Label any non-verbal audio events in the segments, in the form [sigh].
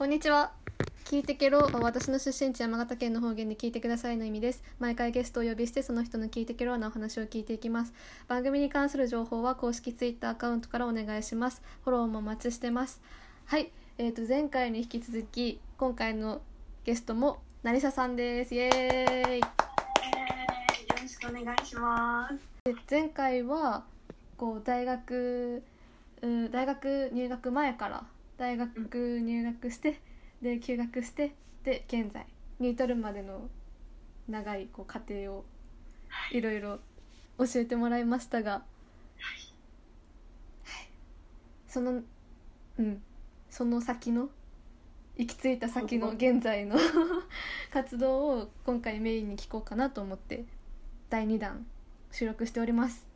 こんにちは。聞いてけろは私の出身地山形県の方言で聞いてくださいの意味です。毎回ゲストをお呼びしてその人の聞いてけろなお話を聞いていきます。番組に関する情報は公式ツイッターアカウントからお願いします。フォローもお待ちしてます。はい。えー、と前回に引き続き今回のゲストも成沙さんです。イエーイ。えーよろしくお願いします。で前回はこう大学うん大学入学前から大学入学して、で休学してで現在に至るまでの長いこう過程をい。ろいろ教えてもらいましたが、はい。そのうん。その先の行き着いた先の現在の [laughs] 活動を今回メインに聞こうかなと思って第2弾収録しております。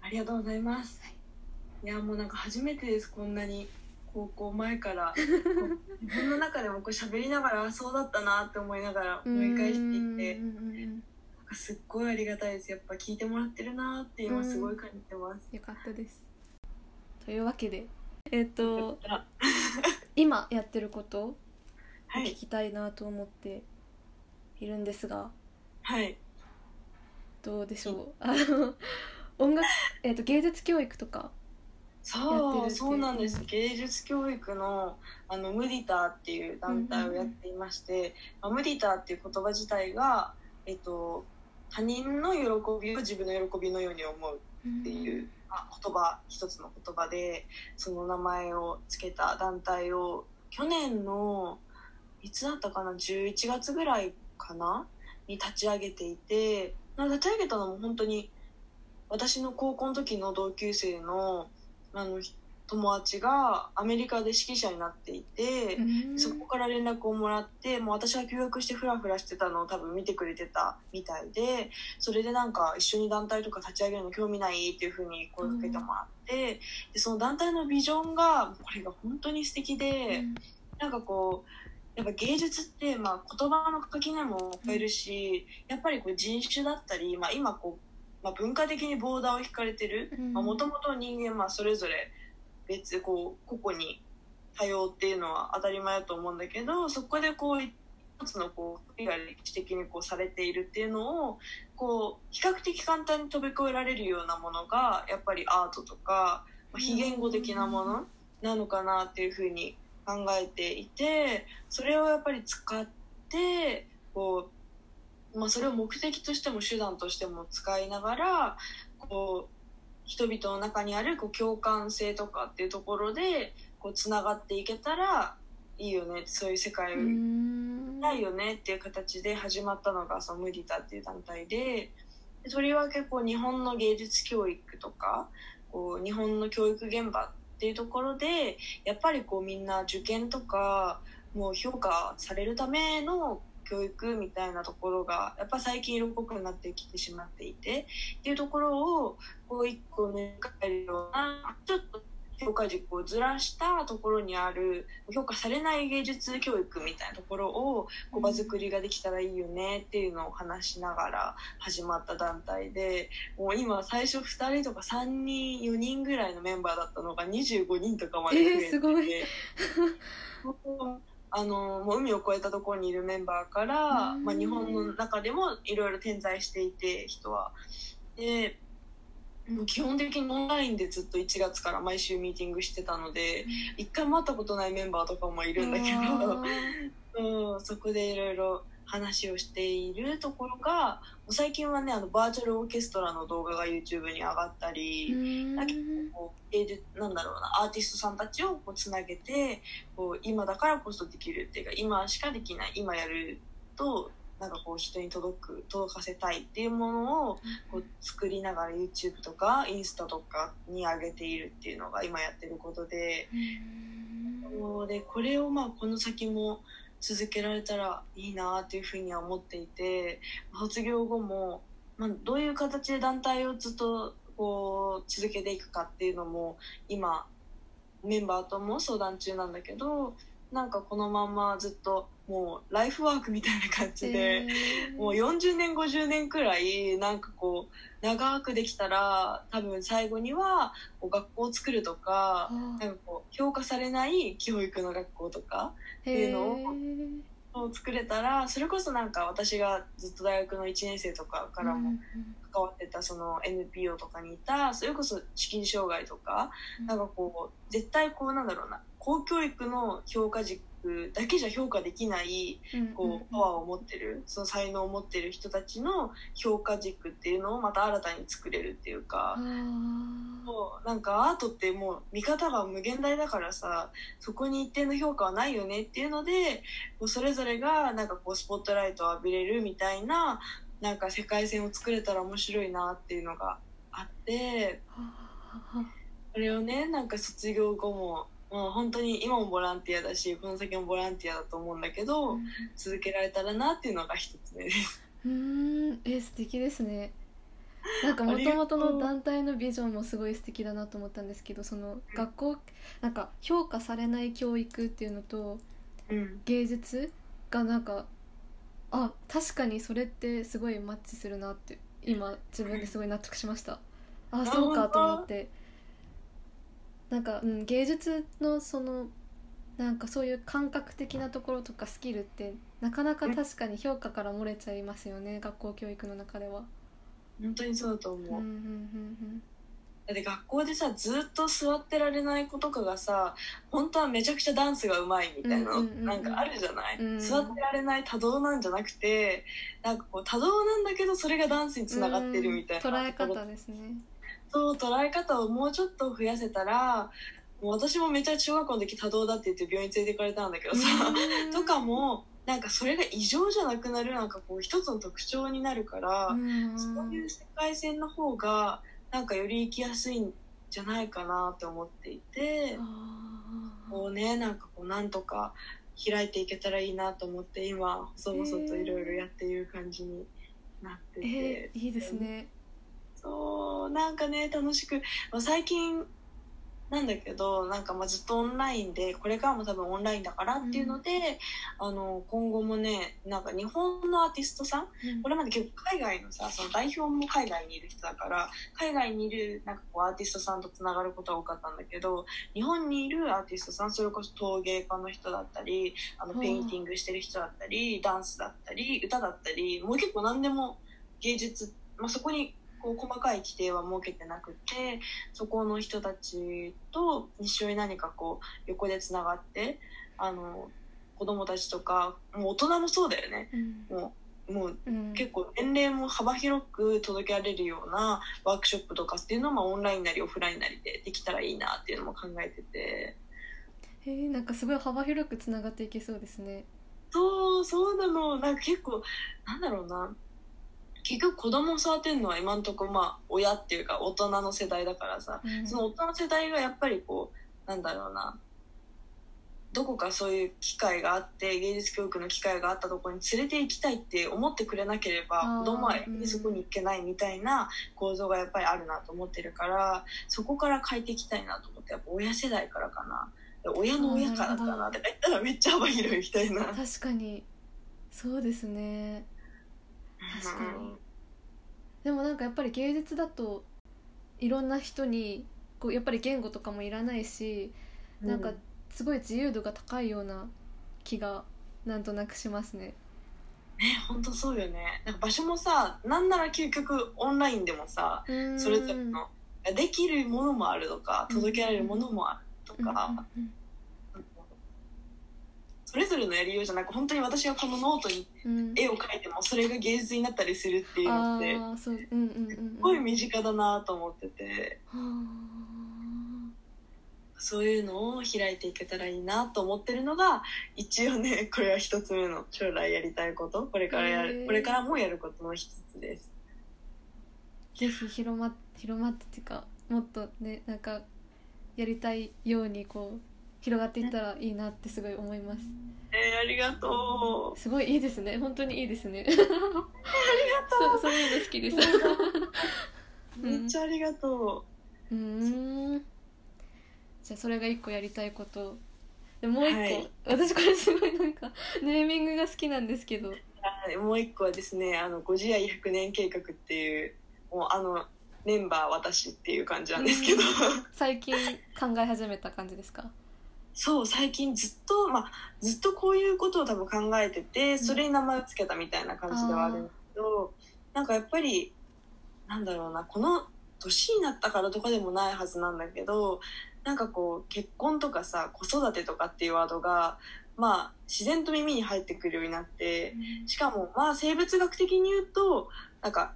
ありがとうございます。いやもうなんか初めてですこんなに高校前から自分の中でもこう喋りながらあそうだったなって思いながら思い返していてなんかすっごいありがたいです。やっぱ聞いてもらってるなって今すごい感じてます。よかったです。というわけでえっ、とあ [laughs] 今やってること聞きたいなと思っているんですが、はい。どうでしょう？あの音楽、えー、と芸術教育とかそうそうなんです。芸術教育のあのムディターっていう団体をやっていまして、まあムディターっていう言葉自体が、えっと、他人の喜びを自分の喜びのように思うっていう、あ言葉一つの言葉でその名前を付けた団体を去年のいつだったかな11月ぐらいかなに立ち上げていてなんか立ち上げたのも本当に私の高校の時の同級生のあの友達がアメリカで指揮者になっていて。うんそこから連絡をもらってもう私が休学してフラフラしてたのを多分見てくれてたみたいでそれでなんか一緒に団体とか立ち上げるの興味ないっていうふうに声かけてもらって、でその団体のビジョンがこれが本当に素敵で、なんかこうやっぱ芸術って、まあ、言葉の垣根も超えるし、やっぱりこう人種だったり、まあ、今こう、まあ、文化的にボーダーを引かれてる。うん。もともと人間まあそれぞれ別こう個々に多様っていうのは当たり前だと思うんだけどそこでこう一つのこう国が歴史的にこうされているっていうのをこう比較的簡単に飛び越えられるようなものがやっぱりアートとか、まあ、非言語的なものなのかなっていうふうに考えていてそれをやっぱり使ってこう、まあ、それを目的としても手段としても使いながらこう人々の中にあるこう共感性とかっていうところでこうつながっていけたらいいよね。そういう世界ないよねっていう形で始まったのがそのムディタっていう団体で。でそれは結構日本の芸術教育とかこう日本の教育現場っていうところでやっぱりこうみんな受験とかもう評価されるための教育みたいなところがやっぱ最近色濃くなってきてしまっていてっていうところをこう一個抜かれるようなちょっと評価軸をずらしたところにある評価されない芸術教育みたいなところをこう場作りができたらいいよねっていうのを話しながら始まった団体でもう今最初2人とか3人4人ぐらいのメンバーだったのが25人とかまで増えて、えーすごい。も [laughs] うあのもう海を越えたところにいるメンバーから、うんまあ、日本の中でもいろいろ点在していて人は。でもう基本的にオンラインでずっと1月から毎週ミーティングしてたので一回も会ったことないメンバーとかもいるんだけど。[laughs] うん、そこでいろいろ話をしているところが最近はねあのバーチャルオーケストラの動画が YouTube に上がったり、だけどこう芸術なんだろうなアーティストさんたちをこうつなげてこう今だからこそできるっていうか今しかできない今やるとなんかこう人に届く届かせたいっていうものをこう作りながら YouTube とかインスタとかに上げているっていうのが今やってることで。でこれをまあこの先も続けられたらいいなっていうふうには思っていて卒業後も、まあ、どういう形で団体をずっとこう続けていくかっていうのも今メンバーとも相談中なんだけどなんかこのまんまずっともうライフワークみたいな感じで、えー。もう40年50年くらいなんかこう長くできたら多分最後にはこう学校を作るとかなんか評価されない教育の学校とかていうのを作れたらそれこそなんか私がずっと大学の1年生とかからもうん関わってたその NPO とかにいたそれこそ視筋障害とかうん。なんかこう絶対こうなんだろうな公教育の評価軸だけじゃ評価できないうんこうパワーを持ってるその才能を持ってる人たちの評価軸っていうのをまた新たに作れるっていうか。もうなんかアートってもう見方が無限大だからさそこに一定の評価はないよねっていうのでこうそれぞれがなんかこうスポットライトを浴びれるみたいななんか世界線を作れたら面白いなっていうのがあって。はそれをねなんか卒業後ももう本当に今もボランティアだしこの先もボランティアだと思うんだけど、ー続けられたらなっていうのが一つ目です。うーん。え素敵ですね。なんかもともとの団体のビジョンもすごい素敵だなと思ったんですけどその学校なんか評価されない教育っていうのとうん。芸術がなんかあ確かにそれってすごいマッチするなって今自分ですごい納得しました。ああそうかと思ってなんか、うん、芸術のそのなんかそういう感覚的なところとかスキルってなかなか確かに評価から漏れちゃいますよね学校教育の中では。本当にそうだと思う、うんうんうんだって学校でさずっと座ってられない子とかがさ本当はめちゃくちゃダンスがうまいみたいなのうんうんうんかあるじゃない、うん。座ってられない多動なんじゃなくてなんかこう多動なんだけどそれがダンスにつながってるみたいなうん。捉え方ですね。そう捉え方をもうちょっと増やせたらもう私もめっちゃ中学校の時多動だって言って病院連れて行かれたんだけどさ、うん。とかもなんかそれが異常じゃなくなるなんかこう一つの特徴になるから、うん。そういう世界線の方がなんかより生きやすいんじゃないかなって思っていてこうねなんかこうなんとか開いていけたらいいなと思って今細々といろいろやっている感じになってて、えーいいですね。そうなんかね楽しく、まあ、最近なんだけどなんかまあずっとオンラインでこれからも多分オンラインだからっていうので、あの今後もねなんか日本のアーティストさんこれまで結構海外のさその代表も海外にいる人だから海外にいるなんかこうアーティストさんとつながることは多かったんだけど日本にいるアーティストさんそれこそ陶芸家の人だったりあのはあペインティングしてる人だったりダンスだったり歌だったりもう結構何でも芸術、まあ、そこにこう細かい規定は設けてなくてそこの人たちと一緒に何かこう横でつながってあの子供たちとかもう大人もそうだよね。うん。もうもううん。結構年齢も幅広く届けられるようなワークショップとかっていうのもオンラインなりオフラインなりでできたらいいなっていうのも考えてて。えーなんかすごい幅広くつながっていけそうですね。そうそうなの。なんか結構なんだろうな結局子供を育てるのは今んとこまあ親っていうか大人の世代だからさうんその大人の世代がやっぱりこうなんだろうなどこかそういう機会があって芸術教育の機会があったところに連れて行きたいって思ってくれなければ子供はそこに行けないみたいな構造がやっぱりあるなと思ってるからそこから変えていきたいなと思ってやっぱ親世代からかな親の親からかなとか言ったらめっちゃ幅広いみたいな。確かにそうですね。確かに。でもなんかやっぱり芸術だといろんな人にこうやっぱり言語とかもいらないしうん。なんかすごい自由度が高いような気がなんとなくしますね。ね本当そうよね。なんか場所もさなんなら究極オンラインでもさそそれぞれのできるものもあるとか届けられるものもあるとか、それぞれのやりようじゃなく本当に私がこのノートに絵を描いてもそれが芸術になったりするっていうのあってあそううんうんうん。うんすごい身近だなと思ってて。はそういうのを開いていけたらいいなと思ってるのが一応ね [laughs] これは一つ目の将来やりたいこと。これからやるこれからもやることの一つです。あぜひ広ま広まってっていうかもっとねなんかやりたいようにこう広がっていったらいいなってすごい思います。えー、ありがとう。すごいいいですね。本当にいいですね。[laughs] そそういうの好きです。[laughs] めっちゃありがとう。ーん。じゃあそれが一個やりたいこと。ででもう一個、はい。私これすごいなんかネーミングが好きなんですけど。はい。もう一個はですねあのご自愛100年計画っていうもうあのメンバー私っていう感じなんですけど、最近考え始めた感じですか？そう最近ずっとまあずっとこういうことを多分考えててそれに名前を付けたみたいな感じではあるんですけど、なんかやっぱりなんだろうなこの年になったからとかでもないはずなんだけどなんかこう結婚とかさ子育てとかっていうワードがまあ自然と耳に入ってくるようになってしかもまあ生物学的に言うとなんか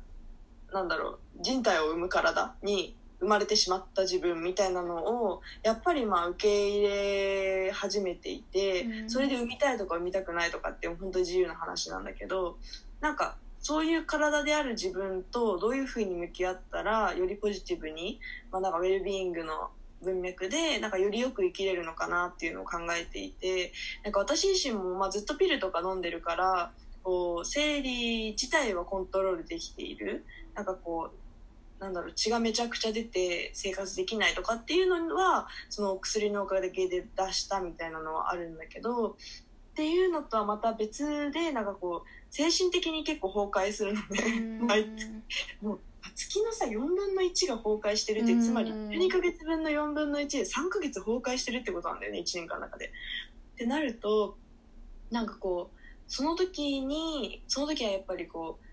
なんだろう人体を生む体に生まれてしまった自分みたいなのをやっぱりまあ受け入れ始めていて、うん。それで産みたいとか産みたくないとかって本当に自由な話なんだけどなんかそういう体である自分とどういうふうに向き合ったらよりポジティブに、まあ、なんかウェルビーイングの文脈でなんかよりよく生きれるのかなっていうのを考えていてなんか私自身もまあずっとピルとか飲んでるからこう生理自体はコントロールできている。なんかこうなんだろう血がめちゃくちゃ出て生活できないとかっていうのはその薬のおかげで出したみたいなのはあるんだけどっていうのとはまた別でなんかこう精神的に結構崩壊するので毎月もう月のさ4分の1が崩壊してるってうんつまり12ヶ月分の4分の1で3ヶ月崩壊してるってことなんだよね1年間の中で。ってなるとなんかこうその時にその時はやっぱりこう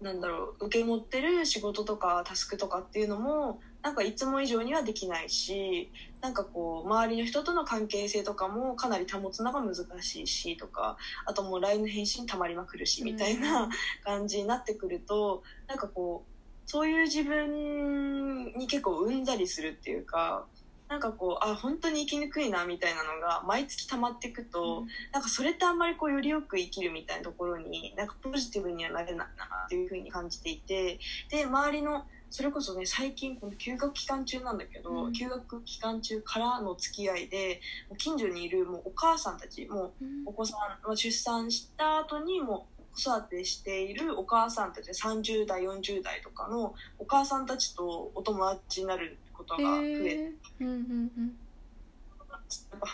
なんだろう受け持ってる仕事とかタスクとかっていうのもなんかいつも以上にはできないしなんかこう周りの人との関係性とかもかなり保つのが難しいしとかあともう LINE の返信たまりまくるしみたいな感じになってくるとなんかこうそういう自分に結構うんざりするっていうかなんかこうあ本当に生きにくいなみたいなのが毎月溜まっていくと、なんかそれってあんまりこうよりよく生きるみたいなところになんかポジティブにはなれないなっていうふうに感じていてで周りのそれこそね最近この休学期間中なんだけど、うん。休学期間中からの付き合いで近所にいるもうお母さんたちもうお子さん、まあ、出産した後にも子育てしているお母さんたち30代40代とかのお母さんたちとお友達になることが増え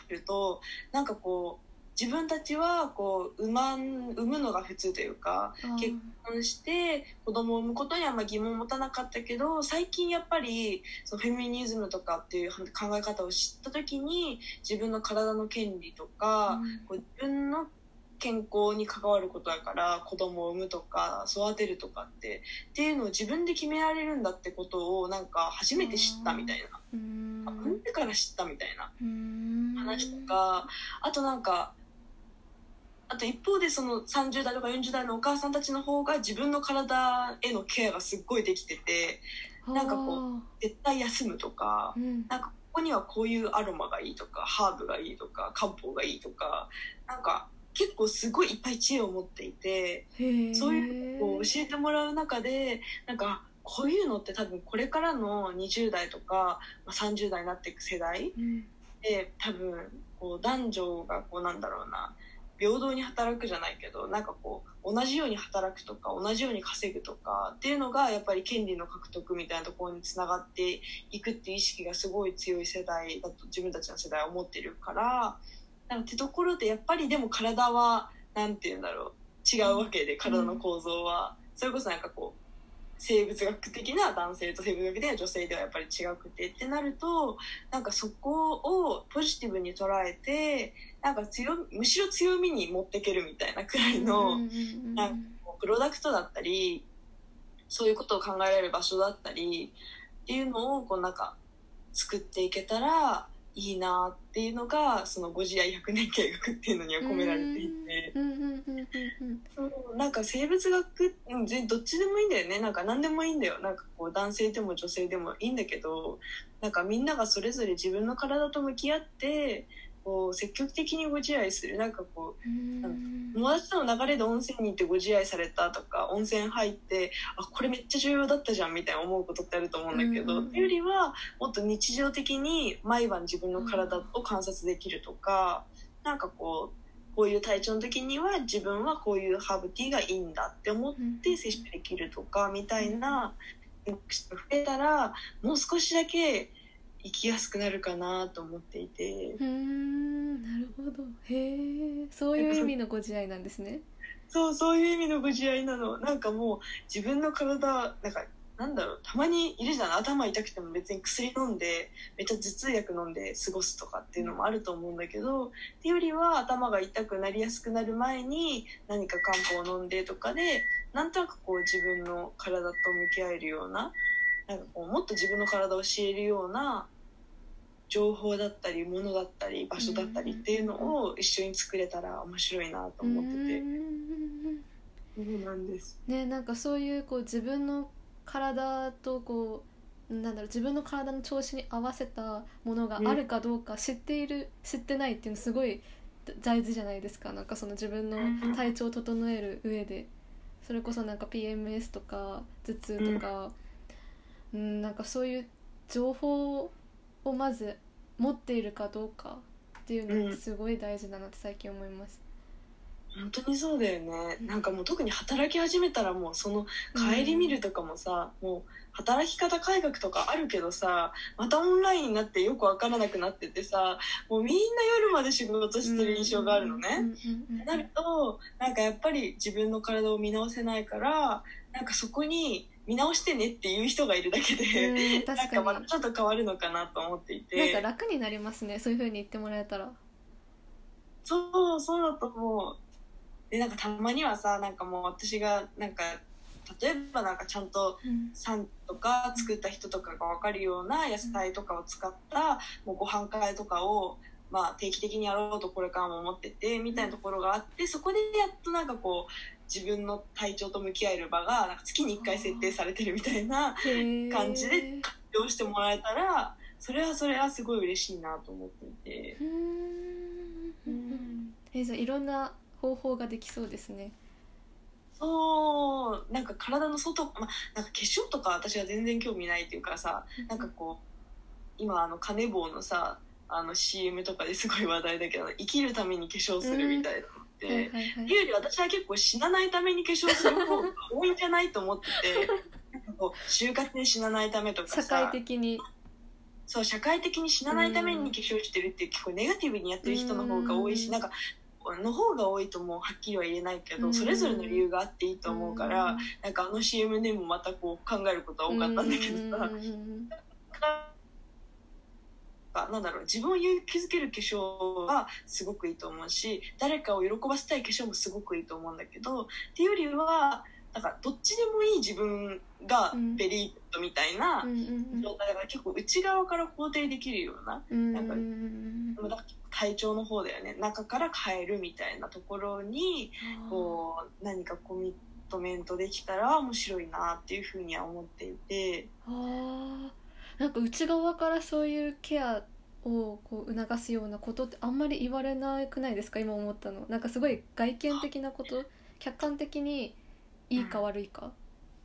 るとなんかこう自分たちはこう産まん産むのが普通というか結婚して子供を産むことにはあんま疑問を持たなかったけど最近やっぱりそのフェミニズムとかっていう考え方を知った時に自分の体の権利とか、こう自分の健康に関わることだから子供を産むとか育てるとかってっていうのを自分で決められるんだってことをなんか初めて知ったみたいな、産ん。でから知ったみたいな。うん。話とかあとなんかあと一方でその30代とか40代のお母さんたちの方が自分の体へのケアがすっごいできててなんかこ絶対休むとかう、うん。なんかここにはこういうアロマがいいとかハーブがいいとか漢方がいいとかなんか結構すごいいっぱい知恵を持っていてそういうのを教えてもらう中でなんかこういうのって多分これからの20代とかまあ30代になっていく世代うんで多分こう男女がこうなんだろうな平等に働くじゃないけどなんかこう同じように働くとか同じように稼ぐとかっていうのがやっぱり権利の獲得みたいなところにつながっていくっていう意識がすごい強い世代だと自分たちの世代は思ってるからなんてところでやっぱりでも体はなんて言うんだろう違うわけで体の構造は、それこそなんかこう生物学的な男性と生物学的な女性ではやっぱり違くてってなるとなんかそこをポジティブに捉えてなんか強むしろ強みに持っていけるみたいなくらいの、うんうんうんなんかプロダクトだったりそういうことを考えられる場所だったりっていうのをこうなんか作っていけたらいいなっていうのがそのご自愛100年計画っていうのには込められていて。うんうんうんうんなんか生物学うんどっちでもいいんだよねなんか何でもいいんだよなんかこう男性でも女性でもいいんだけどなんかみんながそれぞれ自分の体と向き合ってこう積極的にご自愛する。なんかこううん。友達との流れで温泉に行ってご自愛されたとか温泉入ってあこれめっちゃ重要だったじゃんみたいな思うことってあると思うんだけど、うん。っていうよりはもっと日常的に毎晩自分の体を観察できるとか、なんかこうこういう体調の時には自分はこういうハーブティーがいいんだって思って摂取できるとかみたいな選択肢が増えたらもう少しだけ生きやすくなるかなと思っていて。うーんなるほど。へえそういう意味のご自愛なんですね。そうそういう意味のご自愛なの。なんかもう自分の体なんかなんだろうたまにいるじゃん。頭痛くても別に薬飲んでめっちゃ頭痛薬飲んで過ごすとかっていうのもあると思うんだけどっていうよりは頭が痛くなりやすくなる前に何か漢方を飲んでとかでなんとなくこう自分の体と向き合えるようななんかこうもっと自分の体を知れるような情報だったり物だったり場所だったりっていうのを一緒に作れたら面白いなと思ってて。そうなんです。ねなんかそういうこう自分の体とこうなんだろう自分の体の調子に合わせたものがあるかどうか知っている、知ってないっていうのすごい大事じゃないですか。なんかその自分の体調を整える上で。それこそなんか PMS とか頭痛とか、うん、なんかそういう情報をまず持っているかどうかっていうのってすごい大事だなって最近思います。本当にそうだよねなんかもう特に働き始めたらもうその帰り見るとかもさ、もう働き方改革とかあるけどさまたオンラインになってよく分からなくなっててさもうみんな夜まで仕事してる印象があるのね。うんうんうんなるとなんかやっぱり自分の体を見直せないからなんかそこに見直してねっていう人がいるだけで、うん確かに。かまたちょっと変わるのかなと思っていて。なんか楽になりますねそういう風に言ってもらえたら。そうそうだと思う。でなんかたまにはさなんかもう私がなんか例えばなんかちゃんと酸とか作った人とかが分かるような野菜とかを使ったもうご飯会とかを、まあ、定期的にやろうとこれからも思っててみたいなところがあってそこでやっとなんかこう自分の体調と向き合える場がなんか月に1回設定されてるみたいな感じで活用してもらえたらそれはそれはすごい嬉しいなと思っていて。うーん。えじゃあいろんな方法ができそうですね。そう。なんか体の外、まあ、なんか化粧とか私は全然興味ないっていうかさなんかこう今あのカネボウのさあの CM とかですごい話題だけど生きるために化粧するみたいな。のって、はいはいはい。っていうより私は結構死なないために化粧する方が多いんじゃないと思っててなんかこう就活で死なないためとかさ社会的に。そう社会的に死なないために化粧してるって結構ネガティブにやってる人の方が多いしうん。なんかの方が多いともはっきりは言えないけうん。どそれぞれの理由があっていいと思うからん。なんかあの CM でもまたこう考えることは多かったんだけどさ。うん [laughs] なんだろう自分を勇気づける化粧はすごくいいと思うし誰かを喜ばせたい化粧もすごくいいと思うんだけどっていうよりはなんかどっちでもいい自分が very good みたいな状態だから結構内側から肯定できるようなうんなんか体調の方だよね。中から変えるみたいなところにこう何かコミットメントできたら面白いなっていうふうには思っていてなんか内側からそういうケアをこう促すようなことってあんまり言われなくないですか？今思ったの。なんかすごい外見的なこと？客観的にいいか悪いか？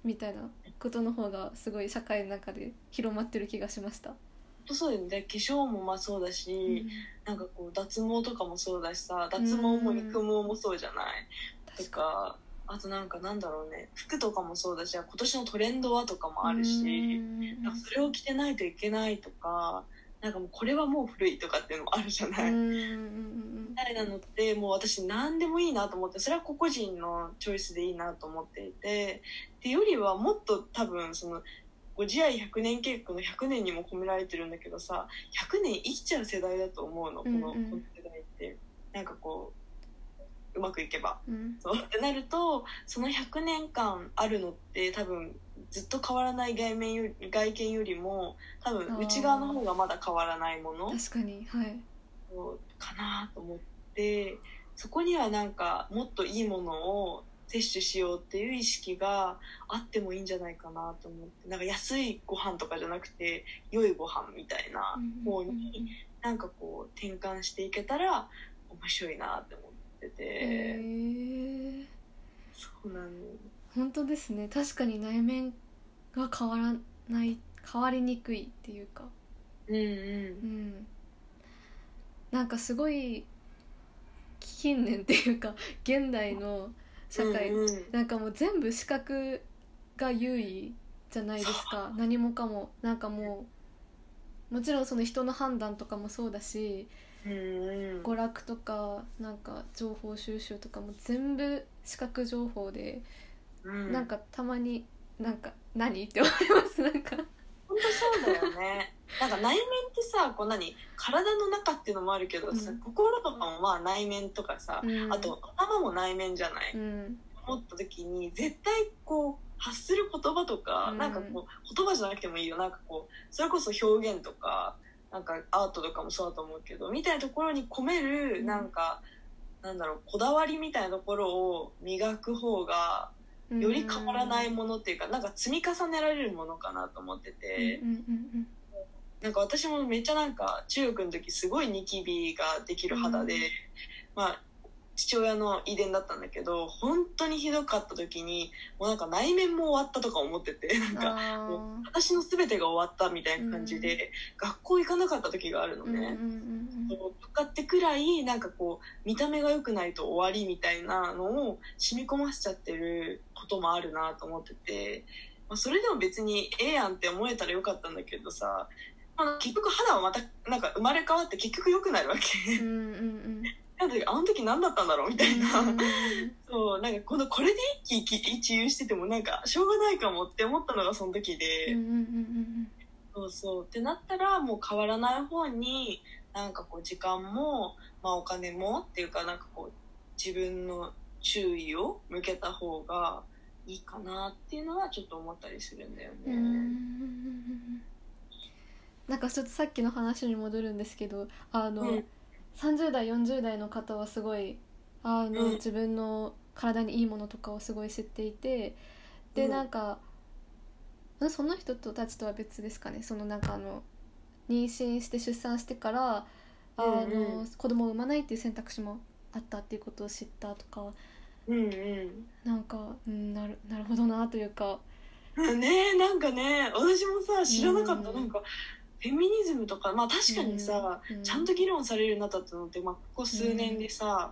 みたいなことの方がすごい社会の中で広まってる気がしました、そうだよね。化粧もまあそうだし、なんかこう脱毛とかもそうだしさ脱毛も育毛もそうじゃない、と確かかあとなんかなんだろうね。服とかもそうだし今年のトレンドはとかもあるうしん。なんかそれを着てないといけないとかなんかもうこれはもう古いとかっていうのもあるじゃない、うん。みうんたいなのってもう私何でもいいなと思ってそれは個々人のチョイスでいいなと思っていてっていうよりはもっと多分そのご自愛100年計画の100年にも込められてるんだけどさ100年生きちゃう世代だと思うのこの,、この世代って。なんかこううまくいけば。うん。そう。ってなるとその100年間あるのって多分ずっと変わらない外面より外見よりも多分内側の方がまだ変わらないもの。確かにはい。かなと思ってそこにはなんかもっといいものを摂取しようっていう意識があってもいいんじゃないかなと思って。なんか安いご飯とかじゃなくて良いご飯みたいな方になんかこう転換していけたら面白いなって思ってて、へー。そうなの本当ですね。確かに内面が変わらない変わりにくいっていうか。うんうん。うん。なんかすごい近年っていうか [laughs] 現代の社会、うんうん。なんかもう全部視覚が優位じゃないですか。何もかも。なんかももちろんその人の判断とかもそうだしうんうん娯楽とかなんか情報収集とかも全部視覚情報で、うん。なんかたまになんか何って思いますなんか。本当そうだよね。なんか内面ってさこう何体の中っていうのもあるけどさ、うん。心とかもまあ内面とかさ、うん。あと頭も内面じゃない、うん。思った時に絶対こう発する言葉とか、うん。なんかこう言葉じゃなくてもいいよ。なんかこうそれこそ表現とかなんかアートとかもそうだと思うけどみたいなところに込めるうん。なんか、なんだろうこだわりみたいなところを磨く方がより変わらないものっていうか、なんか積み重ねられるものかなと思ってて、うんうん。なんか私もめっちゃなんか中学の時すごいニキビができる肌で、うん。まあ父親の遺伝だったんだけど本当にひどかった時にもうなんか内面も終わったとか思ってて [laughs] なんうんかあもう私の全てが終わったみたいな感じで、学校行かなかった時があるのね。とかってくらいなんかこう見た目が良くないと終わりみたいなのを染み込ませちゃってることもあるなと思ってて、まあ、それでも別にええやんって思えたらよかったんだけどさ、まあ、結局肌はまたなんか生まれ変わって結局良くなるわけ。うんうんうんあの時何だったんだろうみたいな、そうなんかこのこれで一喜一憂しててもなんかしょうがないかもって思ったのがその時で。そうそう。ってなったらもう変わらない方になんかこう時間も、まあ、お金もっていうかなんかこう自分の注意を向けた方がいいかなっていうのはちょっと思ったりするんだよね。なんかちょっとさっきの話に戻るんですけどあの、うん30代40代の方はすごいあの、うん。自分の体にいいものとかをすごい知っていてで、うん。なんかその人たちとは別ですかね。そのなんかあの妊娠して出産してからあの、うん。うん子供を産まないっていう選択肢もあったっていうことを知ったとかうんうん。なんか、うん、なるなるほどなというか。ねえなんかね私もさ知らなかった、うん。なんかフェミニズムとかまあ確かにさ、うんちゃんと議論されるようになったってのって、まあ、ここ数年でさ、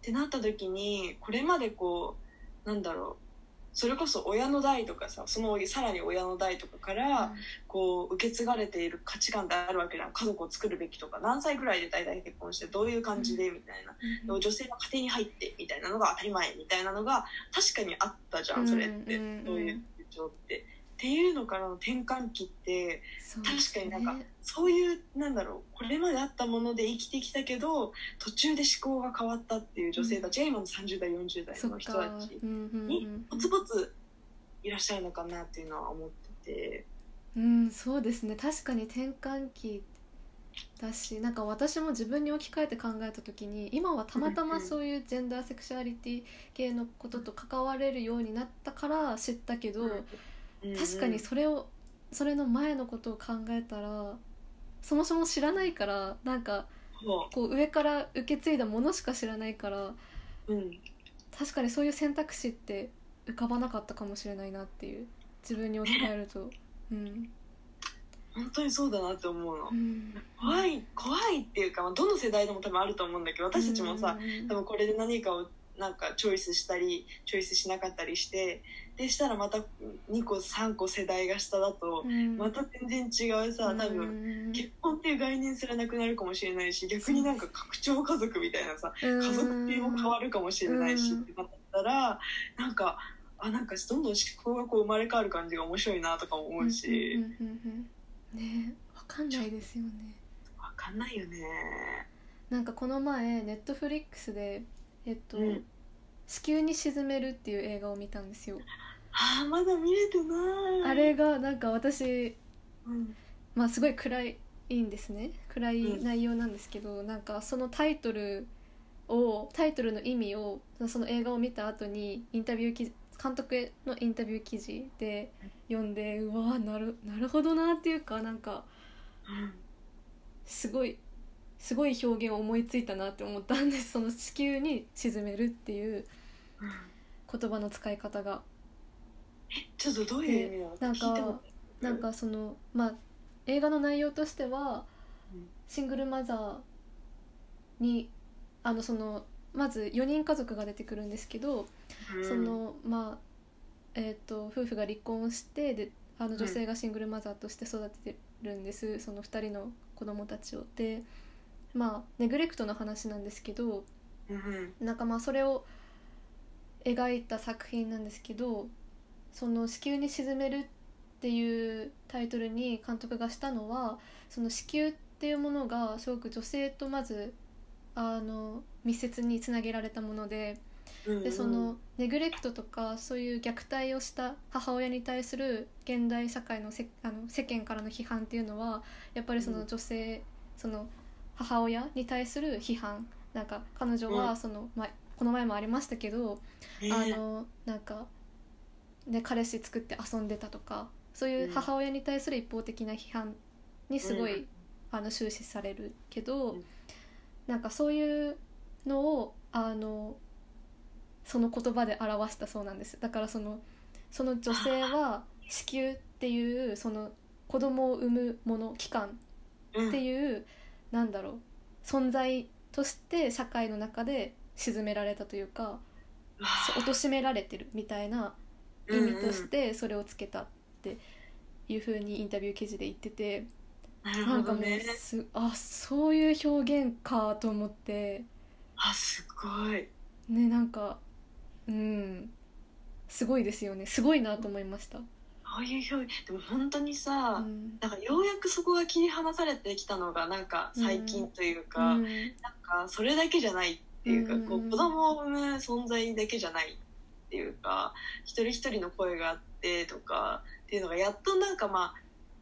ってなった時にこれまでこうなんだろうそれこそ親の代とかさそのさらに親の代とかから、こう受け継がれている価値観ってあるわけじゃん。家族を作るべきとか何歳ぐらいで大体結婚してどういう感じでみたいな、うん。女性の家庭に入ってみたいなのが当たり前みたいなのが確かにあったじゃんそれって、うんういう風潮って。っていうのからの転換期って確かになんかねそういうなんだろうこれまであったもので生きてきたけど途中で思考が変わったっていう女性たちが今の30代40代の人かたちにうんポツポツいらっしゃるのかなっていうのは思ってて。うんそうですね。確かに転換期だしなんか私も自分に置き換えて考えた時に今はたまたまそういうジェンダーセクシュアリティ系のことと関われるようになったから知ったけど、確かにそれをそれの前のことを考えたらそもそも知らないからなんかそこう上から受け継いだものしか知らないからう、うん、確かにそういう選択肢って浮かばなかったかもしれないなっていう自分に置き換えると。[laughs] うん。本当にそうだなって思うの、うん。怖い怖いっていうか、まあ、どの世代でも多分あると思うんだけど私たちもさ、うん。多分これで何かをなんかチョイスしたりチョイスしなかったりしてでしたらまた2個3個世代が下だとうん。また全然違うさ多分分結婚っていう概念すらなくなるかもしれないし逆になんか拡張家族みたいなさ家家族系も変わるかもしれないしうん。ってなったらなんかあなんかどんどん思考がこう生まれ変わる感じが面白いなとかも思うし。うんうんうんうんねわかんないですよね。わかんないよね。なんかこの前ネットフリックスでえっと、うん。子宮に沈めるっていう映画を見たんですよあーまだ見れてない。あれがなんか私うん。まあすごい暗いんですね。暗い内容なんですけど、なんかそのタイトルをタイトルの意味をその映画を見た後にインタビュー記事監督へのインタビュー記事で読んでうわーなるなるほどなっていうかなんかすごいすごい表現を思いついたなって思ったんです。その地球に沈めるっていううん。言葉の使い方がちょっとどういう意味なんかなんかそのまあ映画の内容としてはうん。シングルマザーにあのそのまず4人家族が出てくるんですけど、うん。そのまあえー、と夫婦が離婚してであの女性がシングルマザーとして育ててるんです。その2人の子供たちを。でまあネグレクトの話なんですけどうん。なんかまあそれを描いた作品なんですけどその子宮に沈めるっていうタイトルに監督がしたのはその子宮っていうものがすごく女性とまずあの密接につなげられたものでうんでそのネグレクトとかそういう虐待をした母親に対する現代社会のせあの世間からの批判っていうのはやっぱりその女性、その母親に対する批判。なんか彼女うん。はその、まあ、この前もありましたけど、ねあのなんか、ね、彼氏作って遊んでたとかそういう母親に対する一方的な批判にすごい、うん。あの終始されるけど、うん。なんかそういうのをあのその言葉で表したそうなんです。だからそのその女性は子宮っていうその子供を産むもの器官うんっていう、なんだろう存在として社会の中で沈められたというか貶められてるみたいな意味としてそれをつけたっていうふうにインタビュー記事で言っててなるなんかもうほどねすあそういう表現かと思って。あすごい。ねなんかうん。すごいですよね。すごいなと思いました。ああいう表現。でも本当にさ、うん。なんかようやくそこが切り離されてきたのがなんか最近というか、うん。なんかそれだけじゃないっていうか、うん。こう子供を産む存在だけじゃないっていうか一人一人の声があってとかっていうのがやっとなんかま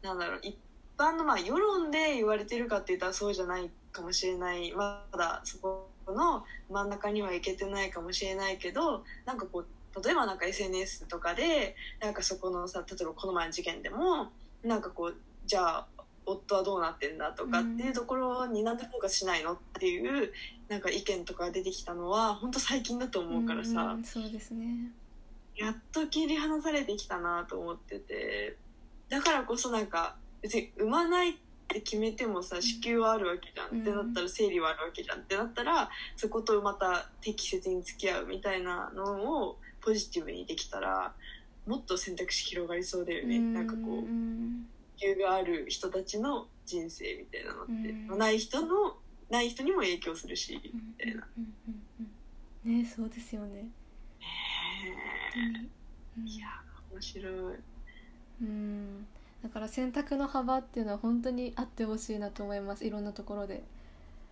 あなんだろう一般のまあ世論で言われてるかって言ったらそうじゃないかもしれない。まだそこの真ん中にはいけてないかもしれないけどなんかこう例えばなんか SNS とかでなんかそこのさ例えばこの前の事件でもなんかこうじゃあ夫はどうなってんだ？とかっていうところになんでフォーカスしないの？っていうなんか意見とかが出てきたのは本当最近だと思うからさ、んそうですね。やっと切り離されてきたなと思ってて。だからこそなんか別に産まないって決めてもさ子宮はあるわけじゃん、うん。ってなったら生理はあるわけじゃん。ってなったらそことまた適切に付き合うみたいなのをポジティブにできたらもっと選択肢広がりそうだよね、なんかこううん子宮がある人たちの人生みたいなのって、うん。まあない人のない人にも影響するし、みたいな。うんうんうんねそうですよね。うん。いや面白い。うん。だから選択の幅っていうのは本当にあってほしいなと思います。いろんなところで、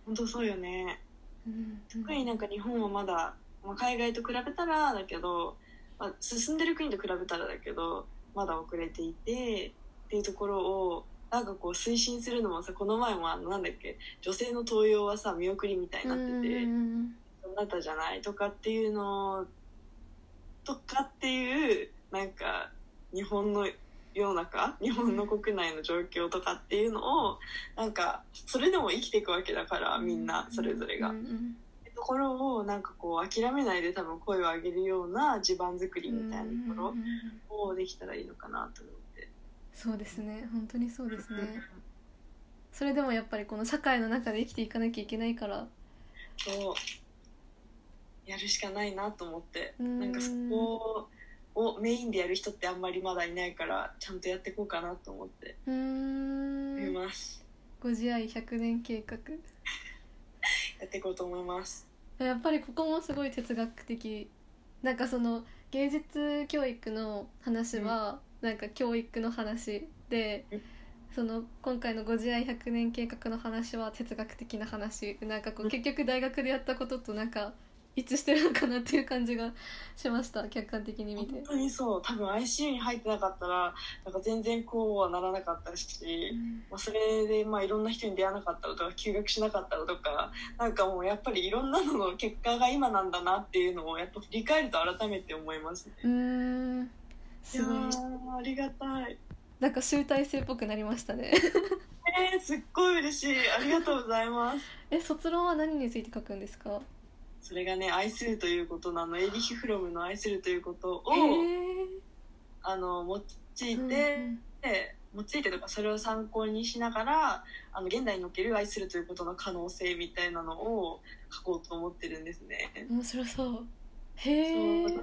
本当そうよね。うん。特になんか日本はまだ、まあ、海外と比べたらだけど、まあ、進んでる国と比べたらだけどまだ遅れていてっていうところをなんかこう推進するのもさこの前もあのなんだっけ女性の登用はさ見送りみたいになってて。そうなったじゃないとかっていうのとかっていうなんか日本の世の中日本の国内の状況とかっていうのをなんかそれでも生きていくわけだからみんなそれぞれが。ところをなんかこう諦めないで多分声を上げるような地盤作りみたいなところをできたらいいのかなと思って。そうですね。本当にそうですね。それでもやっぱりこの社会の中で生きていかなきゃいけないから。そう。やるしかないなと思って。うん。なんかそこをメインでやる人ってあんまりまだいないからちゃんとやっていこうかなと思って。いん。ます、ご自愛100年計画。[laughs] やっていこうと思います。やっぱりここもすごい哲学的。なんかその芸術教育の話はなんか教育の話で、うん。その今回の「ご自愛100年計画」の話は哲学的な話。なんかこううん。結局大学でやったこととなんか一致してるのかなっていう感じがしました。客観的に見て。本。当にそう。多分 ICU に入ってなかったらなんか全然こうはならなかったし、まあ、それでまあいろんな人に出会わなかったらとか休学しなかったらとかなんかもうやっぱりいろんなのの結果が今なんだなっていうのをやっぱ振り返ると改めて思いますね。うーん。いすごい。ありがたい。なんか集大成っぽくなりましたね。えー、すっごい嬉しい。ありがとうございます。[laughs] え卒論は何について書くんですか？それがね愛するということなの。エリヒ・フロムの愛するということをへえあの用いて、うんうん。で用いてとかそれを参考にしながらあの現代における愛するということの可能性みたいなのを書こうと思ってるんですね。面白そう。へえ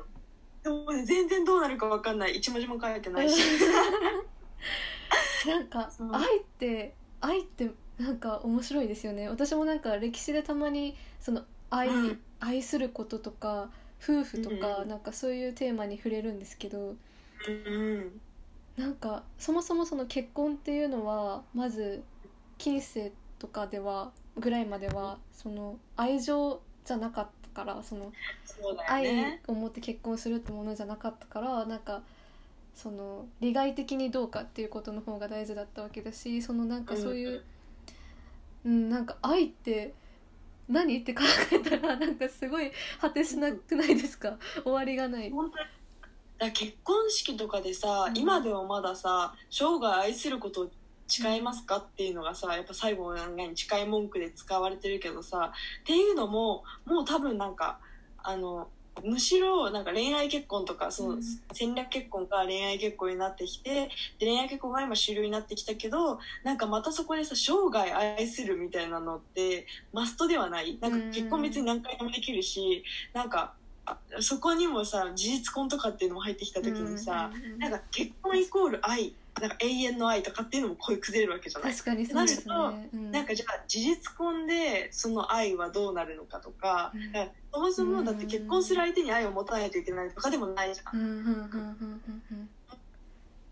でもね全然どうなるか分かんない。一文字も書いてないし。[laughs] なんか愛って愛ってなんか面白いですよね。私もなんか歴史でたまにその愛、うん。愛することとか夫婦とか、うんなんかそういうテーマに触れるんですけどうんなんかそもそもその結婚っていうのはまず近世とかではぐらいまではその愛情じゃなかったからそのそうだよ愛ねを持って結婚するってものじゃなかったからなんかその利害的にどうかっていうことの方が大事だったわけだしそのなんかそういう、うんなんか愛って何って考えたらなんかすごい果てしなくないですか？終わりがない。だ結婚式とかでさ、うん。今でもまださ生涯愛することを誓いますか？っていうのがさやっぱ最後のに近い文句で使われてるけどさっていうのももう多分なんかあのむしろなんか恋愛結婚とかそのうん。戦略結婚から恋愛結婚になってきてで恋愛結婚が今主流になってきたけどなんかまたそこでさ生涯愛するみたいなのってマストではない。なんか結婚別に何回でもできるしなんかあそこにもさ事実婚とかっていうのも入ってきた時にさ、なんか結婚イコール愛なんか永遠の愛とかっていうのもこう崩れるわけじゃない確かにそうですね。なるうんなんかじゃあ事実婚でその愛はどうなるのかとか,、うんだからそもそもだって結婚する相手に愛を持たないといけないとかでもないじゃん。うんうんうんうんうんうん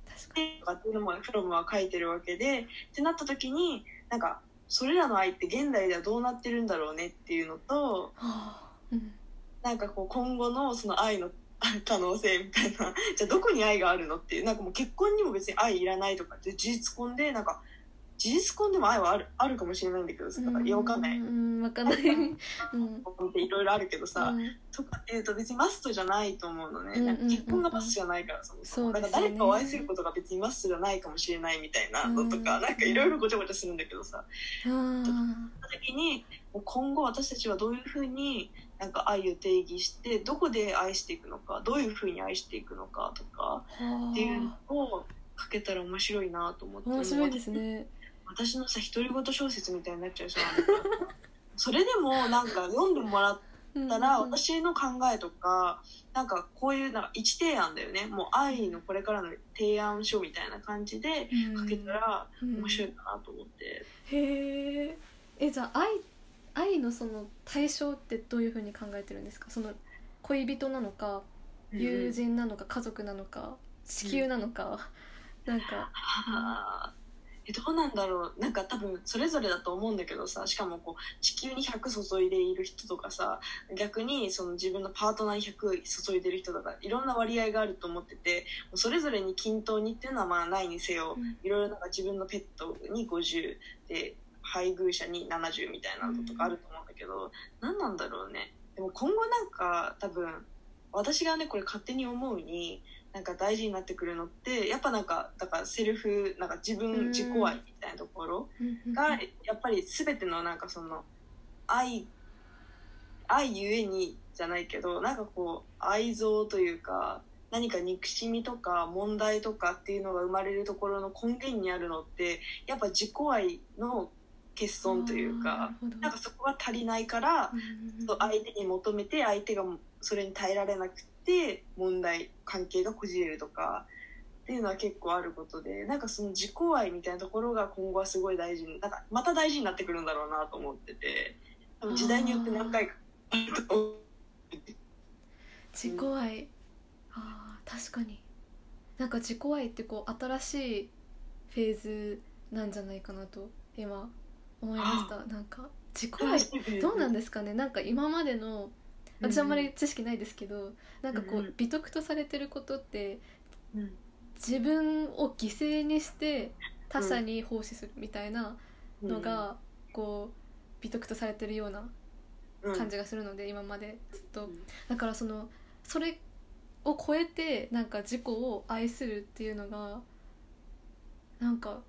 確かに。とかっていうのもフロムは書いてるわけでってなった時になんかそれらの愛って現代ではどうなってるんだろうねっていうのとはあうんなんかこう今後のその愛の可能性みたいな。[laughs] じゃあどこに愛があるのっていう。なんかもう結婚にも別に愛いらないとかって事実婚でなんか事実婚でも愛はあるあるかもしれないんだけどさ。いやわかんない。うんわかんない。うん。っていろいろあるけどさ、うん。とかっていうと別にマストじゃないと思うのね、うんうんうん。うんなんか結婚がマストじゃないからそもそもそうですよねだから誰かを愛することが別にマストじゃないかもしれないみたいなのとか、うん。なんかいろいろごちゃごちゃするんだけどさ、あその時に今後私たちはどういうふうになんか愛を定義してどこで愛していくのかどういうふうに愛していくのかとかーっていうのを書けたら面白いなと思って面白いですね。私のさ独り言小説みたいになっちゃうじゃん [laughs] それでもなんか読んでもらったらうん私の考えとかなんかこういうなんか一提案だよね。もう愛のこれからの提案書みたいな感じで書けたらうん。面白いかなと思って、へえ。えじゃあ愛愛のその対象ってどういうふうに考えてるんですか？その恋人なのか友人なのか家族なのか地球なのか、なんか。はあえどうなんだろう。なんか多分それぞれだと思うんだけどさしかもこう地球に100注いでいる人とかさ逆にその自分のパートナーに100注いでる人とかいろんな割合があると思っててそれぞれに均等にっていうのはまあないにせようん。いろいろなんか自分のペットに50で配偶者に70みたいなのとかあると思うんだけど、何なんだろうね。でも今後なんか多分私がねこれ勝手に思うになんか大事になってくるのってやっぱなんかだからセルフなんか自うん。分自己愛みたいなところがやっぱり全てのなんかその愛愛ゆえにじゃないけどなんかこう愛憎というか何か憎しみとか問題とかっていうのが生まれるところの根源にあるのってやっぱ自己愛の欠損というかなんかそこが足りないからそう相手に求めて相手がそれに耐えられなくて問題関係がこじれるとかっていうのは結構あることでなんかその自己愛みたいなところが今後はすごい大事になんかまた大事になってくるんだろうなと思ってて多分時代によって何回か自己愛。あー確かに。なんか自己愛ってこう新しいフェーズなんじゃないかなと今思いました。なんか自己愛。どうなんですかね？なんか今までの私あんまり知識ないですけど、なんかこうんううん。美徳とされてることってうん。自分を犠牲にして他者に奉仕するみたいなのがこう美徳とされてるようなうん。感じがするので今まで。ずっとうん。だからそのそれを超えてなんか自己を愛するっていうのがなんか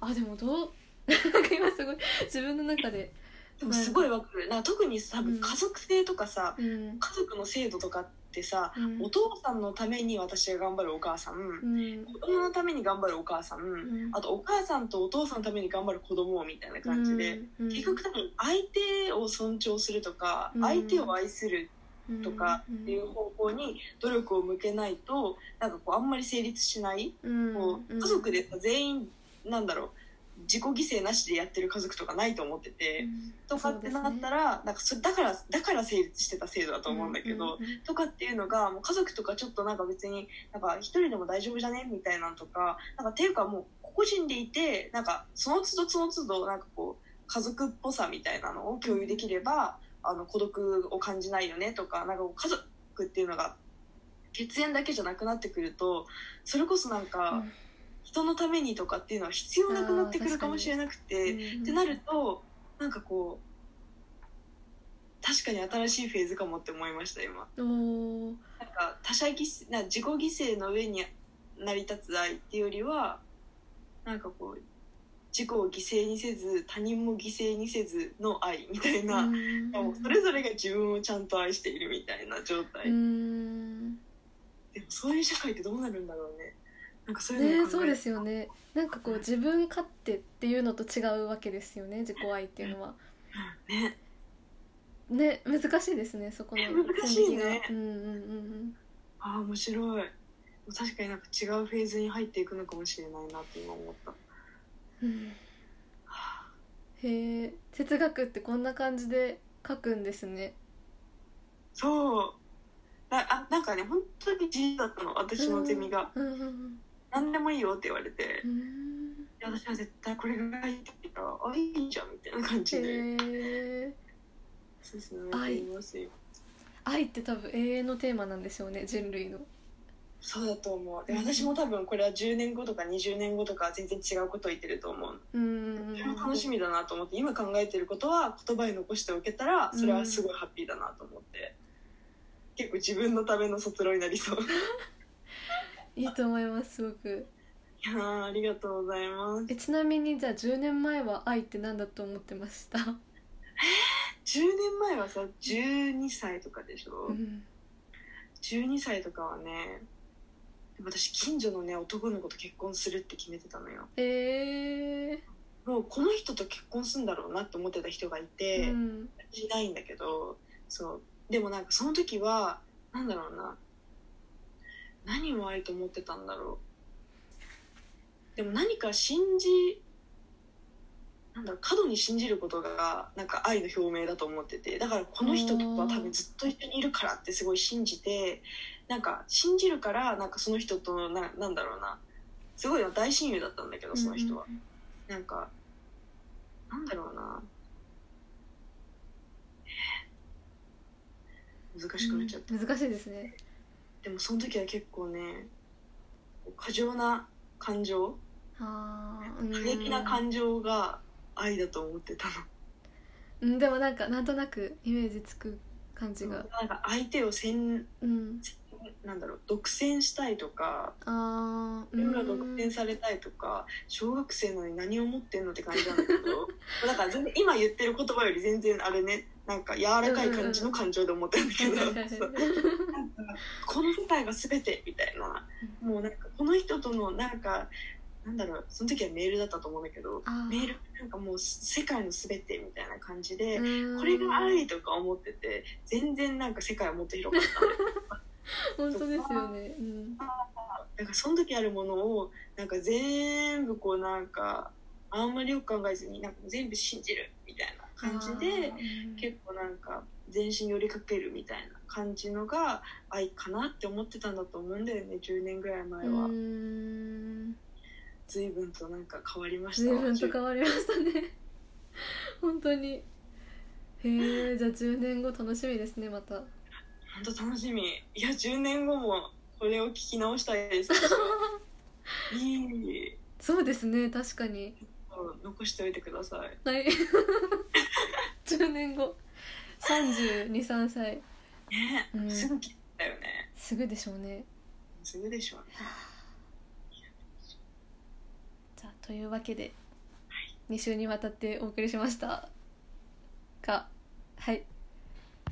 あでもどうなんか今すごい自分の中で、でもすごいわかる。なんか特にさ多うん。分家族性とかさ、うん。家族の制度とかってさ、うん。お父さんのために私が頑張るお母さん、うん。子供のために頑張るお母さん、ん。あとお母さんとお父さんのために頑張る子供みたいな感じで、うん。結局多分相手を尊重するとか、うん。相手を愛するとかっていう方向に努力を向けないとなんかこうあんまり成立しない、うん。こう家族でさ全員なんだろう自己犠牲なしでやってる家族とかないと思ってて、とかってなったら、なんかそだからだから成立してた制度だと思うんだけど、とかっていうのがもう家族とかちょっとなんか別になんか一人でも大丈夫じゃねみたいなのとかなんかっていうかもう個々人でいてなんかその都度その都度なんかこう家族っぽさみたいなのを共有できればあの孤独を感じないよねとかなんか家族っていうのが血縁だけじゃなくなってくるとそれこそなんか人のためにとかっていうのは必要なくなってくるかもしれなくて。ってなるとなんかこう確かに新しいフェーズかもって思いました今。なんか他者犠牲な自己犠牲の上に成り立つ愛っていうよりはなんかこう自己を犠牲にせず他人も犠牲にせずの愛みたいな、うん。もうそれぞれが自分をちゃんと愛しているみたいな状態、うん。でもそういう社会ってどうなるんだろうねなんかそういうねそうですよね。なんかこう自分勝手っていうのと違うわけですよね自己愛っていうのは。ね。ね難しいですねそこの難しいね。線引きが。うんうんうんああ面白い。確かになんか違うフェーズに入っていくのかもしれないなって今思った。うん。へえ哲学ってこんな感じで書くんですね。そう。ああなんかね本当に自由だったの私のゼミが、うんうんうん何でもいいよって言われて、私は絶対これがいいって言ったら「あいいじゃん」みたいな感じで。進めていますよ。愛。って多分永遠のテーマなんでしょうね人類の。そうだと思う。で私も多分これは10年後とか20年後とか全然違うことを言ってると思う。うんそれも楽しみだなと思って今考えてることは言葉に残しておけたらそれはすごいハッピーだなと思って、結構自分のための卒論になりそう [laughs] いいいと思いますすごく。やーありがとうございます。えちなみにじゃあ10年前は愛って何だと思ってました、10年前はさ12歳とかでしょ、うん、12歳とかはね私近所のね男の子と結婚するって決めてたのよ。えもうこの人と結婚するんだろうなって思ってた人がいーて、うん。私いないんだけどそう。でもなんかその時はなんだろうな何を愛と思ってたんだろう。でも何か信じなんだろう過度に信じることがなんか愛の表明だと思ってて。だからこの人とは多分ずっと一緒にいるからってすごい信じてなんか信じるからなんかその人とななんだろうな。すごい大親友だったんだけどその人は、なんかなんだろうな。難しくなっちゃった、うん。難しいですねでもその時は結構ね過剰な感情過激な感情が愛だと思ってたの。うん。でもなんかなんとなくイメージつく感じが。なんか相手を先うん。なんだろう独占したいとかあー自分が独占されたいとか小学生なのに何を思ってんのって感じなんだけど。[laughs] だから全然今言ってる言葉より全然あれねなんか柔らかい感じの感情で思ってるんだけど。この世界が全てみたいな。もうなんかこの人とのなんかなんだろうその時はメールだったと思うんだけどメールなんかもう世界の全てみたいな感じで、うん。これが愛とか思ってて全然なんか世界はもっと広かった。の [laughs] 本当ですよね。うん。だからその時あるものをなんか全部こうなんかあんまりよく考えずになんか全部信じるみたいな感じで結構なんか全身寄りかけるみたいな感じのが愛かなって思ってたんだと思うんだよね10年ぐらい前は。うん。随分となんか変わりました。わ随分と変わりましたね。[laughs] 本当に。へえじゃあ10年後楽しみですねまた。本当楽しみ。いや10年後もこれを聞き直したいです。[laughs] いい。そうですね確かに残しておいてください。はい。[laughs] 10年後。323歳。ね、うん。すぐ切ったよね。すぐでしょうね。すぐでしょうね。じゃあというわけで2週にわたってお送りしました。がはい。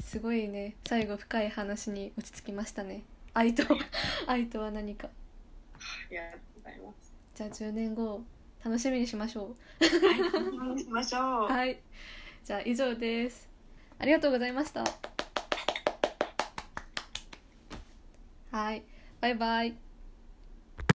すごいね最後深い話に落ち着きましたね。愛と愛とは何か。ありがとうございます。じゃあ10年後楽しみにしましょう。はい、楽しみにしましょう。はい。じゃあ以上です。ありがとうございました。はい。バイバイ。